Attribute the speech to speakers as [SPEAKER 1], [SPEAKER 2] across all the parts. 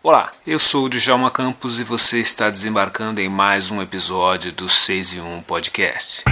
[SPEAKER 1] Olá, eu sou o Djalma Campos e você está desembarcando em mais um episódio do 6 e 1 Podcast.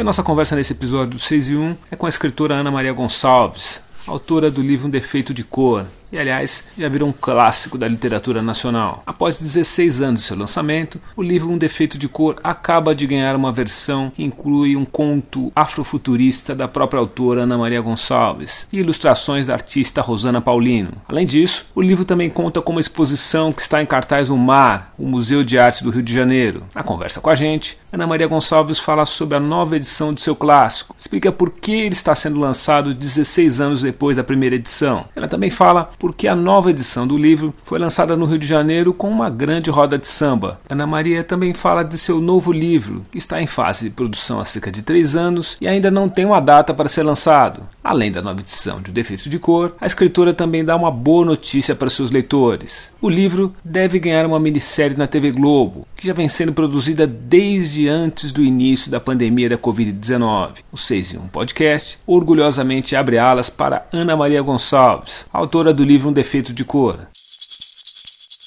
[SPEAKER 1] E a nossa conversa nesse episódio do 6 e 1 é com a escritora Ana Maria Gonçalves, autora do livro Um Defeito de Cor, e aliás já virou um clássico da literatura nacional. Após 16 anos de seu lançamento, o livro Um Defeito de Cor acaba de ganhar uma versão que inclui um conto afrofuturista da própria autora Ana Maria Gonçalves e ilustrações da artista Rosana Paulino. Além disso, o livro também conta com uma exposição que está em cartaz no MAR, o Museu de Arte do Rio de Janeiro. Na conversa com a gente, Ana Maria Gonçalves fala sobre a nova edição de seu clássico, explica por que ele está sendo lançado 16 anos depois da primeira edição. Ela também fala porque a nova edição do livro foi lançada no Rio de Janeiro com uma grande roda de samba. Ana Maria também fala de seu novo livro, que está em fase de produção há cerca de três anos e ainda não tem uma data para ser lançado. Além da nova edição de O Defeito de Cor, a escritora também dá uma boa notícia para seus leitores. O livro deve ganhar uma minissérie na TV Globo, que já vem sendo produzida desde antes do início da pandemia da Covid-19. O 6 em 1 Podcast orgulhosamente abre alas para Ana Maria Gonçalves, autora do livro Um Defeito de Cor.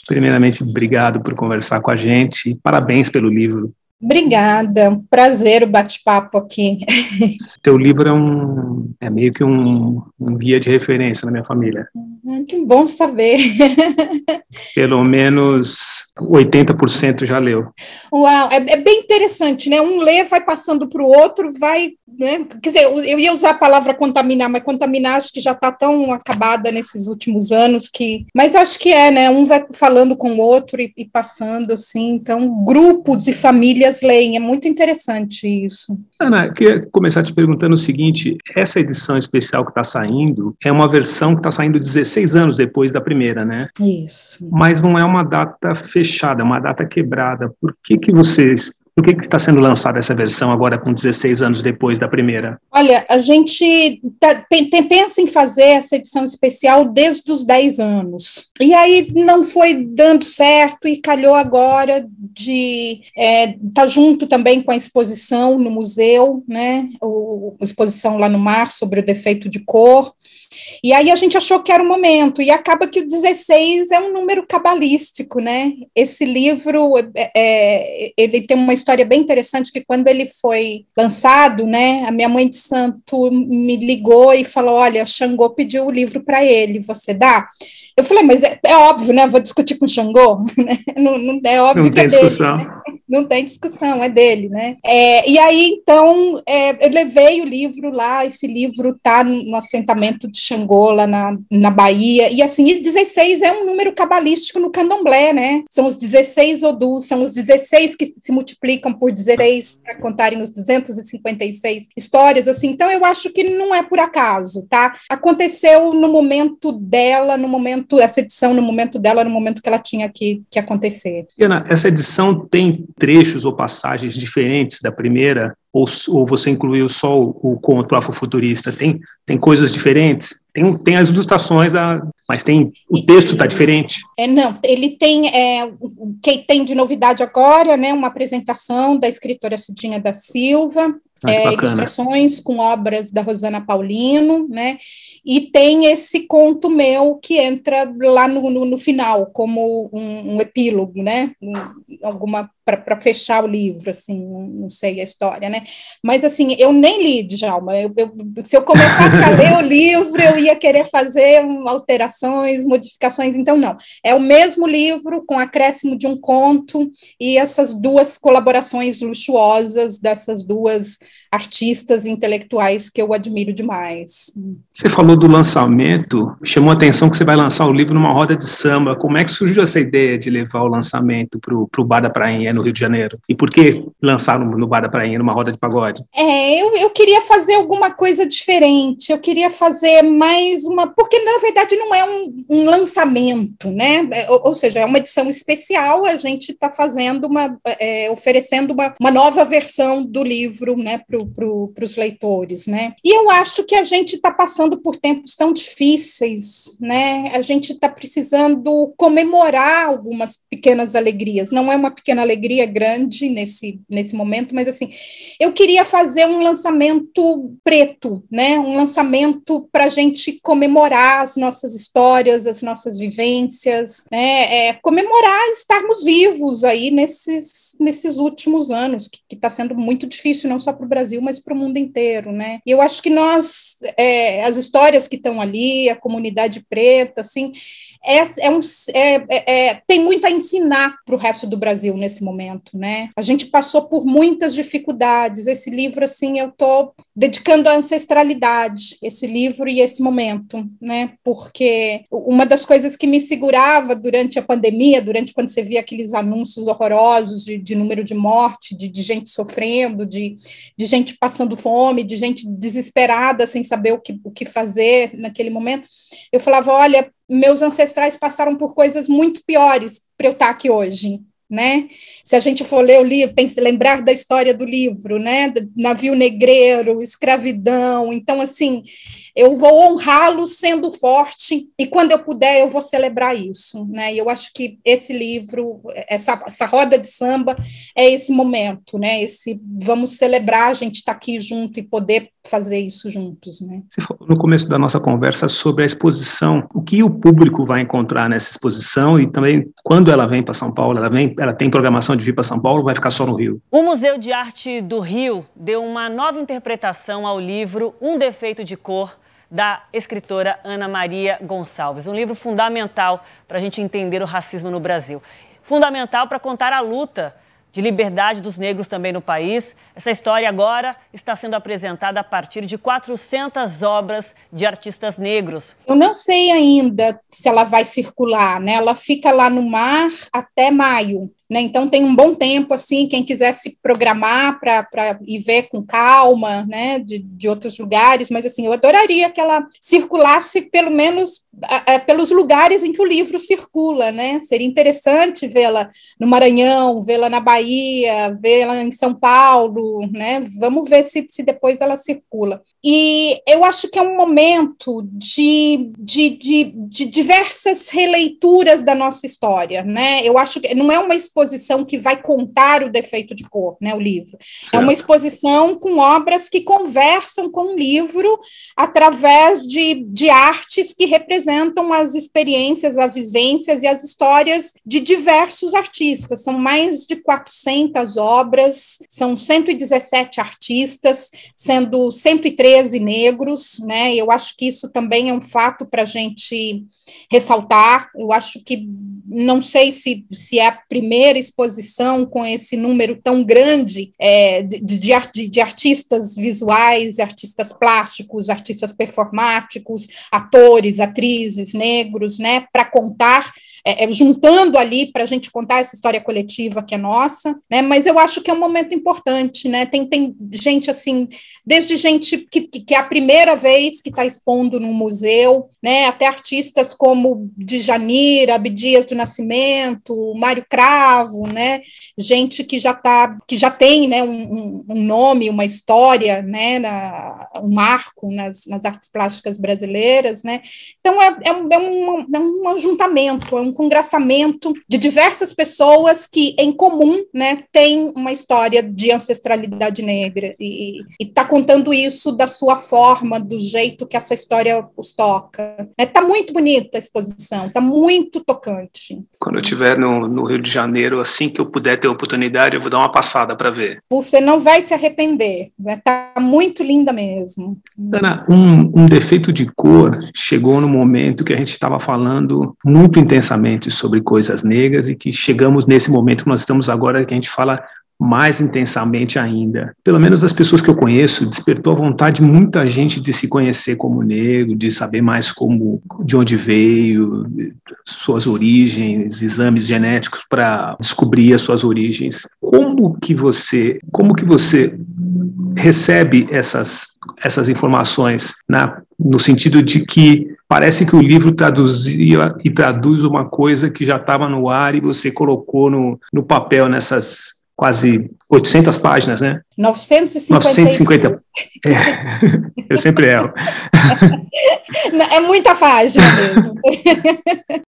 [SPEAKER 2] Primeiramente, obrigado por conversar com a gente. Parabéns pelo livro.
[SPEAKER 3] Obrigada, prazer o bate-papo aqui.
[SPEAKER 2] Seu livro é, um, é meio que um, um guia de referência na minha família.
[SPEAKER 3] Uhum, que bom saber.
[SPEAKER 2] Pelo menos 80% já leu.
[SPEAKER 3] Uau, é, é, bem interessante, né? Um lê, vai passando para o outro, vai. Né? Quer dizer, eu ia usar a palavra contaminar, mas contaminar acho que já está tão acabada nesses últimos anos que. Mas acho que é, né? Um vai falando com o outro e, e passando, assim. Então, grupos e famílias leem, é muito interessante isso.
[SPEAKER 2] Ana, queria começar te perguntando o seguinte: essa edição especial que está saindo é uma versão que está saindo 16 anos depois da primeira, né?
[SPEAKER 3] Isso.
[SPEAKER 2] Mas não é uma data fechada, é uma data quebrada. Por que, que vocês por que está sendo lançada essa versão agora com 16 anos depois da primeira?
[SPEAKER 3] Olha, a gente tá, pensa em fazer essa edição especial desde os 10 anos. E aí não foi dando certo e calhou agora de estar é, tá junto também com a exposição no museu, né? O, a exposição lá no mar sobre o defeito de cor. E aí a gente achou que era o momento, e acaba que o 16 é um número cabalístico, né? Esse livro, é, é, ele tem uma história bem interessante, que quando ele foi lançado, né, a minha mãe de santo me ligou e falou, olha, Xangô pediu o livro para ele, você dá? Eu falei, mas é, é, óbvio, né? Vou discutir com o Xangô, né? não, não, é óbvio
[SPEAKER 2] não
[SPEAKER 3] que é
[SPEAKER 2] dele. Discussão.
[SPEAKER 3] Né? Não tem discussão, é dele, né? É, e aí, então, é, eu levei o livro lá, esse livro está no assentamento de Xangô, lá na, na Bahia, e assim, e 16 é um número cabalístico no candomblé, né? São os 16 odus, são os 16 que se multiplicam por 16 para contarem os 256 histórias, assim, então eu acho que não é por acaso, tá? Aconteceu no momento dela, no momento, essa edição, no momento dela, no momento que ela tinha que, que acontecer.
[SPEAKER 2] Ana, essa edição tem trechos ou passagens diferentes da primeira, ou, ou você incluiu só o, o conto afrofuturista? Tem, tem coisas diferentes? Tem, tem as ilustrações, a, mas tem o texto está diferente?
[SPEAKER 3] É, não, ele tem é, o que tem de novidade agora, né? Uma apresentação da escritora Cidinha da Silva, ah, é, ilustrações com obras da Rosana Paulino, né? E tem esse conto meu que entra lá no, no, no final, como um, um epílogo, né? Um, alguma para fechar o livro, assim, não sei a história, né? Mas assim, eu nem li, Djalma. Eu, eu, se eu começasse a ler o livro, eu ia querer fazer alterações, modificações, então não. É o mesmo livro com acréscimo de um conto e essas duas colaborações luxuosas dessas duas artistas intelectuais que eu admiro demais.
[SPEAKER 2] Você falou do lançamento, chamou a atenção que você vai lançar o livro numa roda de samba. Como é que surgiu essa ideia de levar o lançamento para o Bar da Prainha, no Rio de Janeiro? E por que lançar no, no Bar da Prainha, numa roda de pagode?
[SPEAKER 3] É, eu, eu queria fazer alguma coisa diferente, eu queria fazer mais uma. Porque, na verdade, não é um, um lançamento, né? É, ou, ou, seja, é uma edição especial, a gente está fazendo uma. É, oferecendo uma, uma nova versão do livro, né, para pro, os leitores, né? E eu acho que a gente está passando por tempos tão difíceis, né? A gente está precisando comemorar algumas pequenas alegrias. Não é uma pequena alegria grande nesse, nesse momento, mas assim, eu queria fazer um lançamento preto, né? Um lançamento para a gente comemorar as nossas histórias, as nossas vivências, né? É, comemorar estarmos vivos aí nesses, nesses últimos anos, que está sendo muito difícil, não só para o Brasil, mas para o mundo inteiro, né? E eu acho que nós, é, as histórias que estão ali, a comunidade preta, assim, é, é um, é, é, é, tem muito a ensinar para o resto do Brasil nesse momento, né? A gente passou por muitas dificuldades. Esse livro, assim, eu estou dedicando à ancestralidade, esse livro e esse momento, né? Porque uma das coisas que me segurava durante a pandemia, durante quando você via aqueles anúncios horrorosos de, de número de morte, de, de gente sofrendo, de, de gente passando fome, de gente desesperada sem saber o que, o que fazer naquele momento, eu falava: olha, meus ancestrais passaram por coisas muito piores para eu estar aqui hoje, né? Se a gente for ler o livro, pense, lembrar da história do livro, né? Navio negreiro, escravidão. Então, assim, eu vou honrá-lo sendo forte e quando eu puder eu vou celebrar isso, né? E eu acho que esse livro, essa, essa roda de samba é esse momento, né? Esse vamos celebrar a gente estar tá aqui junto e poder fazer isso juntos, né?
[SPEAKER 2] Você falou no começo da nossa conversa sobre a exposição, o que o público vai encontrar nessa exposição e também quando ela vem para São Paulo, ela vem, ela tem programação de vir para São Paulo, vai ficar só no Rio?
[SPEAKER 4] O Museu de Arte do Rio deu uma nova interpretação ao livro Um Defeito de Cor da escritora Ana Maria Gonçalves. Um livro fundamental para a gente entender o racismo no Brasil. Fundamental para contar a luta de liberdade dos negros também no país. Essa história agora está sendo apresentada a partir de 400 obras de artistas negros.
[SPEAKER 3] Eu não sei ainda se ela vai circular, né? Ela fica lá no mar até maio. Né? Então tem um bom tempo assim, quem quiser se programar para ir ver com calma, né, de, de outros lugares, mas assim, eu adoraria que ela circulasse pelo menos pelos lugares em que o livro circula, né? Seria interessante vê-la no Maranhão, vê-la na Bahia, vê-la em São Paulo, né? Vamos ver se, se depois ela circula. E eu acho que é um momento de, de, de, de diversas releituras da nossa história, né? Eu acho que não é uma exposição exposição que vai contar o defeito de cor, né, o livro. Certo. É uma exposição com obras que conversam com o livro através de, de artes que representam as experiências, as vivências e as histórias de diversos artistas. São mais de 400 obras, são 117 artistas, sendo 113 negros, né? Eu acho que isso também é um fato para a gente ressaltar. Eu acho que não sei se, se é a primeira exposição com esse número tão grande é, de, de, de, artistas visuais, artistas plásticos, artistas performáticos, atores, atrizes negros, né, para contar é, é, juntando ali para a gente contar essa história coletiva que é nossa, né? Mas eu acho que é um momento importante, né? Tem, tem gente assim, desde gente que, que é a primeira vez que está expondo num museu, né? Até artistas como Djanira, Abdias do Nascimento, Mário Cravo, né? Gente que já tá, que já tem, né? Um, um nome, uma história, né? Na, um marco nas, nas artes plásticas brasileiras, né? Então é, é, um, é, um, é um ajuntamento, é um congraçamento de diversas pessoas que, em comum, né, têm uma história de ancestralidade negra e está contando isso da sua forma, do jeito que essa história os toca. Está né? muito bonita a exposição, está muito tocante.
[SPEAKER 2] Quando eu estiver no, no, Rio de Janeiro, assim que eu puder ter oportunidade, eu vou dar uma passada para ver.
[SPEAKER 3] Você não vai se arrepender, está muito linda mesmo.
[SPEAKER 2] Ana, um, um defeito de cor chegou no momento que a gente estava falando muito intensamente sobre coisas negras e que chegamos nesse momento que nós estamos agora, que a gente fala mais intensamente ainda. Pelo menos as pessoas que eu conheço, despertou a vontade de muita gente de se conhecer como negro, de saber mais como de onde veio, suas origens, exames genéticos para descobrir as suas origens. Como que você, como que você recebe essas essas informações na, no sentido de que parece que o livro traduzia e traduz uma coisa que já estava no ar e você colocou no, no papel nessas quase 800 páginas, né?
[SPEAKER 3] 950.
[SPEAKER 2] 950. É, eu sempre erro.
[SPEAKER 3] É muita página mesmo.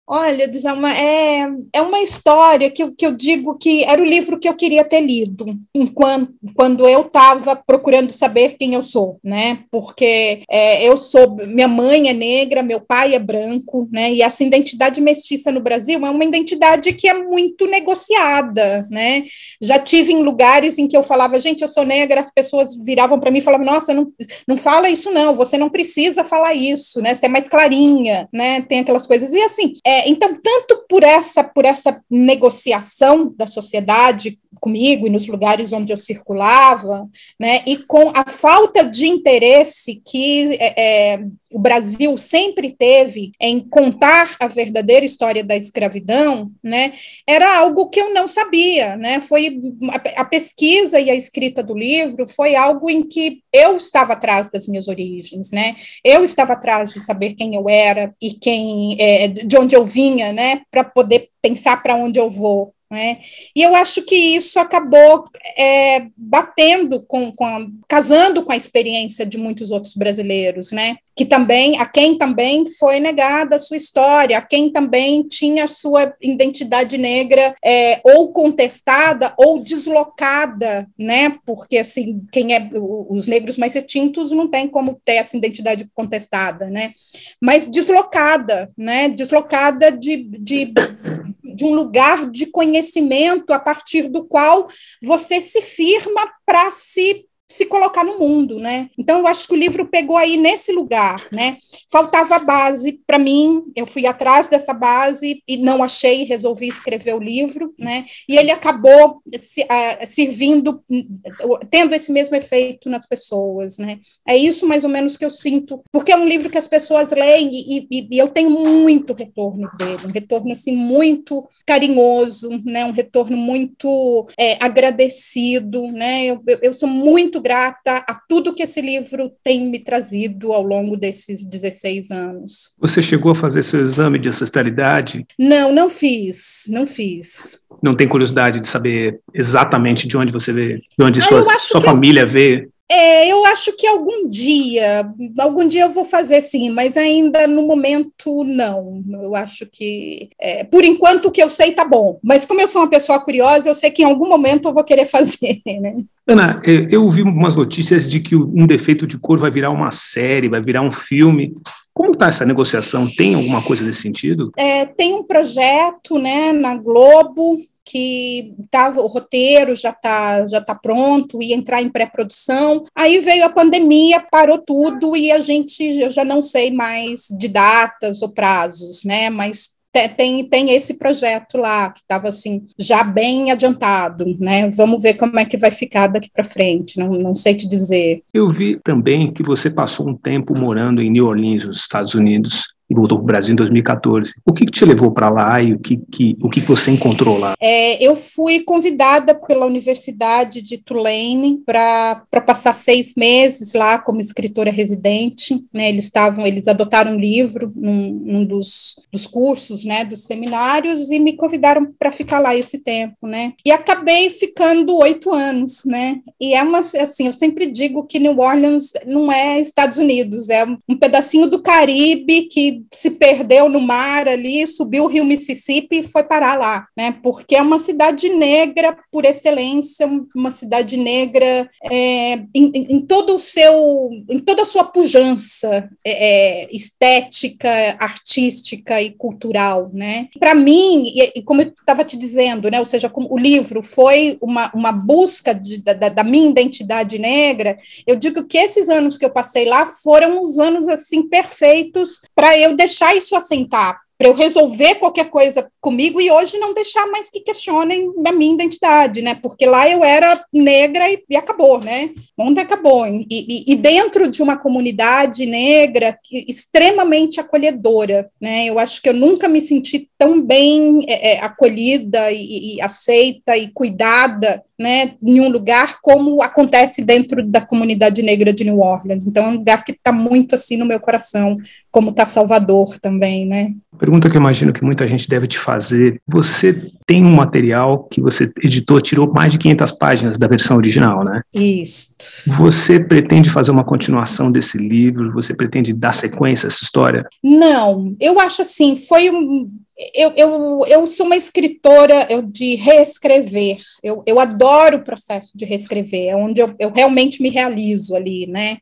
[SPEAKER 3] Olha, Djalma, é, é uma história que, que eu digo que era o livro que eu queria ter lido enquanto, quando eu estava procurando saber quem eu sou, né? Porque é, eu sou, minha mãe é negra, meu pai é branco, né? E essa identidade mestiça no Brasil é uma identidade que é muito negociada, né? Já tive em lugares em que eu falava, gente, eu sou negra, as pessoas viravam para mim e falavam, nossa, não, não fala isso não, você não precisa falar isso, né? Você é mais clarinha, né? Tem aquelas coisas. E assim, é, então, tanto por essa, por essa negociação da sociedade comigo e nos lugares onde eu circulava, né, e com a falta de interesse que é, é, o Brasil sempre teve em contar a verdadeira história da escravidão, né, era algo que eu não sabia, né, foi a, a pesquisa e a escrita do livro foi algo em que eu estava atrás das minhas origens, né, eu estava atrás de saber quem eu era e quem, é, de onde eu vinha, né, para poder pensar para onde eu vou, né? E eu acho que isso acabou é, batendo com, com a, casando com a experiência de muitos outros brasileiros, né? Que também, a quem também foi negada a sua história, a quem também tinha a sua identidade negra é, ou contestada ou deslocada, né? Porque assim, quem é os negros mais retintos não tem como ter essa identidade contestada, né? Mas deslocada, né? Deslocada de, de de um lugar de conhecimento a partir do qual você se firma para se se colocar no mundo, né? Então eu acho que o livro pegou aí nesse lugar, né? Faltava base para mim, eu fui atrás dessa base e não achei, resolvi escrever o livro, né? E ele acabou se, uh, servindo, tendo esse mesmo efeito nas pessoas, né? É isso mais ou menos que eu sinto, porque é um livro que as pessoas leem e, e, e eu tenho muito retorno dele, um retorno assim muito carinhoso, né? Um retorno muito é, agradecido, né? Eu, eu, eu sou muito grata a tudo que esse livro tem me trazido ao longo desses 16 anos.
[SPEAKER 2] Você chegou a fazer seu exame de ancestralidade?
[SPEAKER 3] Não, não fiz, não fiz.
[SPEAKER 2] Não tem curiosidade de saber exatamente de onde você veio, de onde ah, sua, sua família eu... veio?
[SPEAKER 3] É, eu acho que algum dia, algum dia eu vou fazer sim, mas ainda no momento não. Eu acho que, é, por enquanto, o que eu sei tá bom. Mas como eu sou uma pessoa curiosa, eu sei que em algum momento eu vou querer fazer, né?
[SPEAKER 2] Ana, eu ouvi umas notícias de que um defeito de cor vai virar uma série, vai virar um filme. Como está essa negociação? Tem alguma coisa nesse sentido?
[SPEAKER 3] É, tem um projeto né, na Globo que tava, o roteiro já está já tá pronto, ia entrar em pré-produção. Aí veio a pandemia, parou tudo e a gente, eu já não sei mais de datas ou prazos, né? Mas tem, tem esse projeto lá que estava assim já bem adiantado, né? Vamos ver como é que vai ficar daqui para frente. Não, não sei te dizer.
[SPEAKER 2] Eu vi também que você passou um tempo morando em New Orleans, nos Estados Unidos e voltou para o Brasil em 2014. O que, que te levou para lá e o que, que, o que você encontrou lá?
[SPEAKER 3] É, eu fui convidada pela Universidade de Tulane para passar seis meses lá como escritora residente. Né? Eles estavam, eles adotaram um livro num, num dos, dos cursos, né, dos seminários e me convidaram para ficar lá esse tempo, né? E acabei ficando oito anos, né? E é uma assim, eu sempre digo que New Orleans não é Estados Unidos, é um pedacinho do Caribe que se perdeu no mar ali, subiu o rio Mississippi e foi parar lá, né? Porque é uma cidade negra por excelência, uma cidade negra é, em, em, todo o seu, em toda a sua pujança é, é estética, artística e cultural, né? Para mim, e, e, como eu estava te dizendo, né? Ou seja, o livro foi uma, uma busca de, da, da minha identidade negra, eu digo que esses anos que eu passei lá foram os anos assim perfeitos para eu deixar isso assentar para eu resolver qualquer coisa comigo e hoje não deixar mais que questionem a minha identidade, né? Porque lá eu era negra e, e acabou, né? Onde acabou. E, e, e, dentro de uma comunidade negra extremamente acolhedora, né? Eu acho que eu nunca me senti tão bem é, é acolhida e, e aceita e cuidada né, em um lugar como acontece dentro da comunidade negra de New Orleans. Então, é um lugar que está muito assim no meu coração, como está Salvador também, né?
[SPEAKER 2] Pergunta que eu imagino que muita gente deve te fazer. Você tem um material que você editou, tirou mais de 500 páginas da versão original, né?
[SPEAKER 3] Isso.
[SPEAKER 2] Você pretende fazer uma continuação desse livro? Você pretende dar sequência a essa história?
[SPEAKER 3] Não, eu acho assim, foi um, eu, eu, eu sou uma escritora eu, de reescrever, eu, eu adoro o processo de reescrever, é onde eu, eu realmente me realizo ali, né?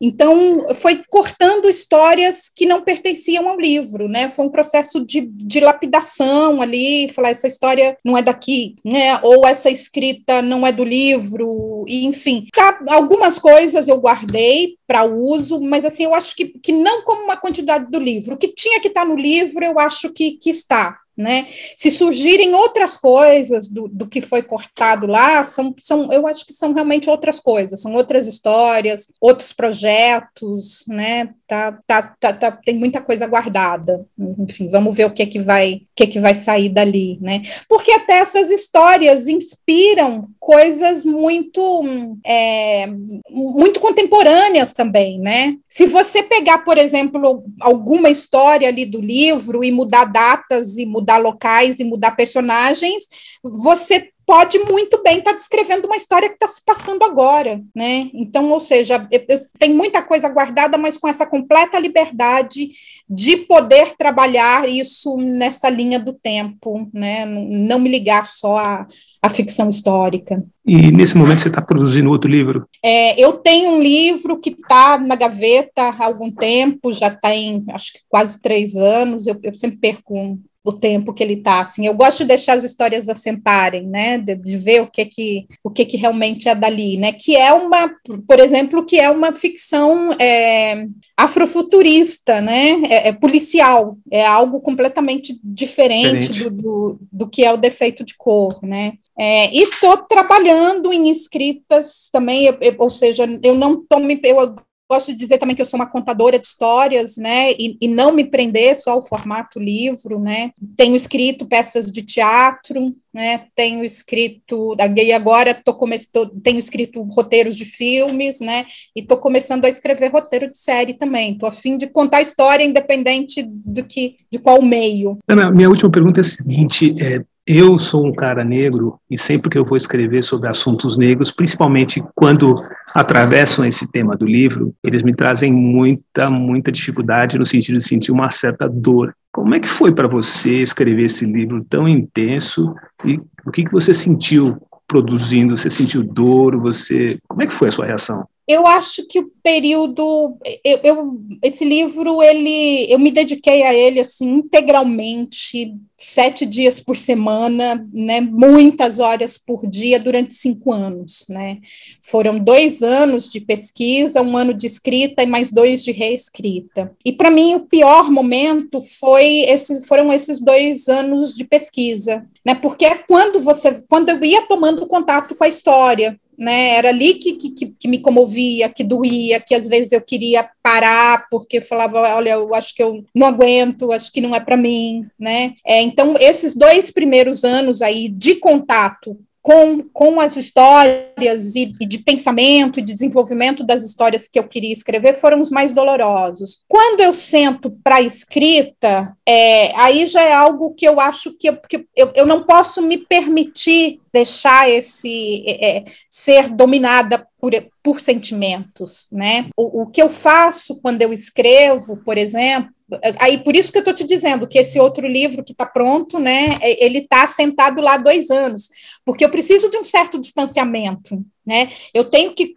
[SPEAKER 3] Então, foi cortando histórias que não pertenciam ao livro, né? Foi um processo de, de lapidação ali, falar essa história não é daqui, né? Ou essa escrita não é do livro, e, enfim. Tá, algumas coisas eu guardei para uso, mas assim, eu acho que, que não como uma quantidade do livro. O que tinha que estar tá no livro, eu acho que, que está. Né? Se surgirem outras coisas do, do que foi cortado lá, são, são, eu acho que são realmente outras coisas, são outras histórias, outros projetos, né? Tá, tá, tá, tá tem muita coisa guardada. Enfim, vamos ver o que é que vai, que é que vai sair dali, né? Porque até essas histórias inspiram coisas muito, é, muito contemporâneas também, né? Se você pegar, por exemplo, alguma história ali do livro e mudar datas e mudar mudar locais e mudar personagens, você pode muito bem estar tá descrevendo uma história que está se passando agora, né? Então, ou seja, eu, eu tenho muita coisa guardada, mas com essa completa liberdade de poder trabalhar isso nessa linha do tempo, né? Não me ligar só a, a ficção histórica.
[SPEAKER 2] E nesse momento você está produzindo outro livro?
[SPEAKER 3] É, eu tenho um livro que está na gaveta há algum tempo, já está em acho que quase três anos. Eu, eu sempre perco o tempo que ele está assim. Eu gosto de deixar as histórias assentarem, né? De, de, ver o que que o que que realmente é dali, né? Que é uma, por exemplo, que é uma ficção é, afrofuturista, né? É, é, policial, é algo completamente diferente, diferente. Do, do, do, que é o defeito de cor, né? É, e estou trabalhando em escritas também, eu, eu, ou seja, eu não estou me eu, Gosto de dizer também que eu sou uma contadora de histórias, né, e, e não me prender só ao formato livro, né. Tenho escrito peças de teatro, né, tenho escrito, e agora tô tô, tenho escrito roteiros de filmes, né, e estou começando a escrever roteiro de série também. Estou a fim de contar história independente do que, de qual meio.
[SPEAKER 2] Ana, minha última pergunta é a seguinte: é, eu sou um cara negro e sempre que eu vou escrever sobre assuntos negros, principalmente quando atravessam esse tema do livro, eles me trazem muita, muita dificuldade no sentido de sentir uma certa dor. Como é que foi para você escrever esse livro tão intenso e o que, que você sentiu produzindo? Você sentiu dor? Você, como é que foi a sua reação?
[SPEAKER 3] Eu acho que o período eu, eu, esse livro ele eu me dediquei a ele assim integralmente sete dias por semana né muitas horas por dia durante cinco anos né. Foram dois anos de pesquisa um ano de escrita e mais dois de reescrita. E para mim o pior momento foi esses foram esses dois anos de pesquisa né porque é quando você quando eu ia tomando contato com a história né? Era ali que, que, que me comovia, que doía, que às vezes eu queria parar porque eu falava, olha, eu acho que eu não aguento, acho que não é para mim, né? É, então esses dois primeiros anos aí de contato com, com as histórias e, e, de pensamento e de desenvolvimento das histórias que eu queria escrever foram os mais dolorosos. Quando eu sento para escrita, é, aí já é algo que eu acho que, eu, que eu, eu não posso me permitir deixar esse é, é ser dominada por, por sentimentos, né? O, o que eu faço quando eu escrevo, por exemplo, aí por isso que eu estou te dizendo que esse outro livro que está pronto, né, é, ele está sentado lá dois anos, porque eu preciso de um certo distanciamento, né? Eu tenho que,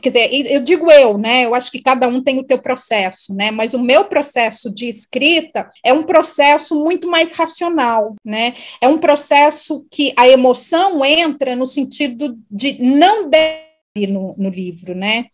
[SPEAKER 3] quer dizer, eu digo eu, né? Eu acho que cada um tem o teu processo, né? Mas o meu processo de escrita é um processo muito mais racional, né? É um processo que a emoção entra no sentido de não no, no livro, né?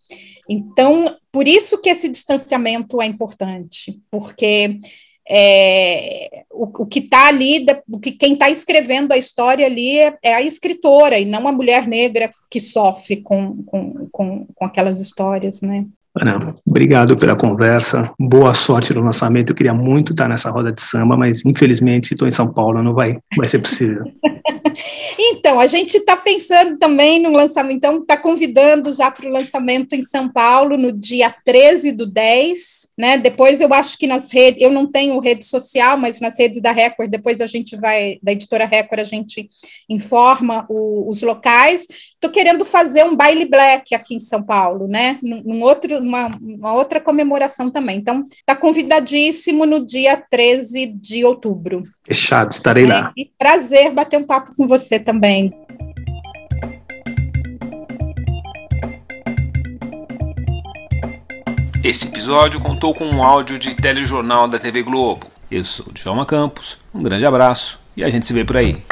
[SPEAKER 3] Então, por isso que esse distanciamento é importante, porque é, o, o, que está ali, o que quem está escrevendo a história ali é, é, a escritora e não a mulher negra que sofre com, com, com, com aquelas histórias, né?
[SPEAKER 2] Ana, obrigado pela conversa. Boa sorte no lançamento. Eu queria muito estar nessa roda de samba, mas infelizmente estou em São Paulo, não vai, vai ser possível.
[SPEAKER 3] então, a gente está pensando também no lançamento, então está convidando já para o lançamento em São Paulo no dia 13 do 10, né? Depois eu acho que nas redes, eu não tenho rede social, mas nas redes da Record, depois a gente vai, da editora Record, a gente informa o, os locais. Estou querendo fazer um baile black aqui em São Paulo, né? Num, num outro uma, uma outra comemoração também. Então, está convidadíssimo no dia 13 de outubro.
[SPEAKER 2] Fechado, estarei lá.
[SPEAKER 3] E prazer bater um papo com você também.
[SPEAKER 1] Esse episódio contou com um áudio de telejornal da TV Globo. Eu sou o Djalma Campos, um grande abraço e a gente se vê por aí.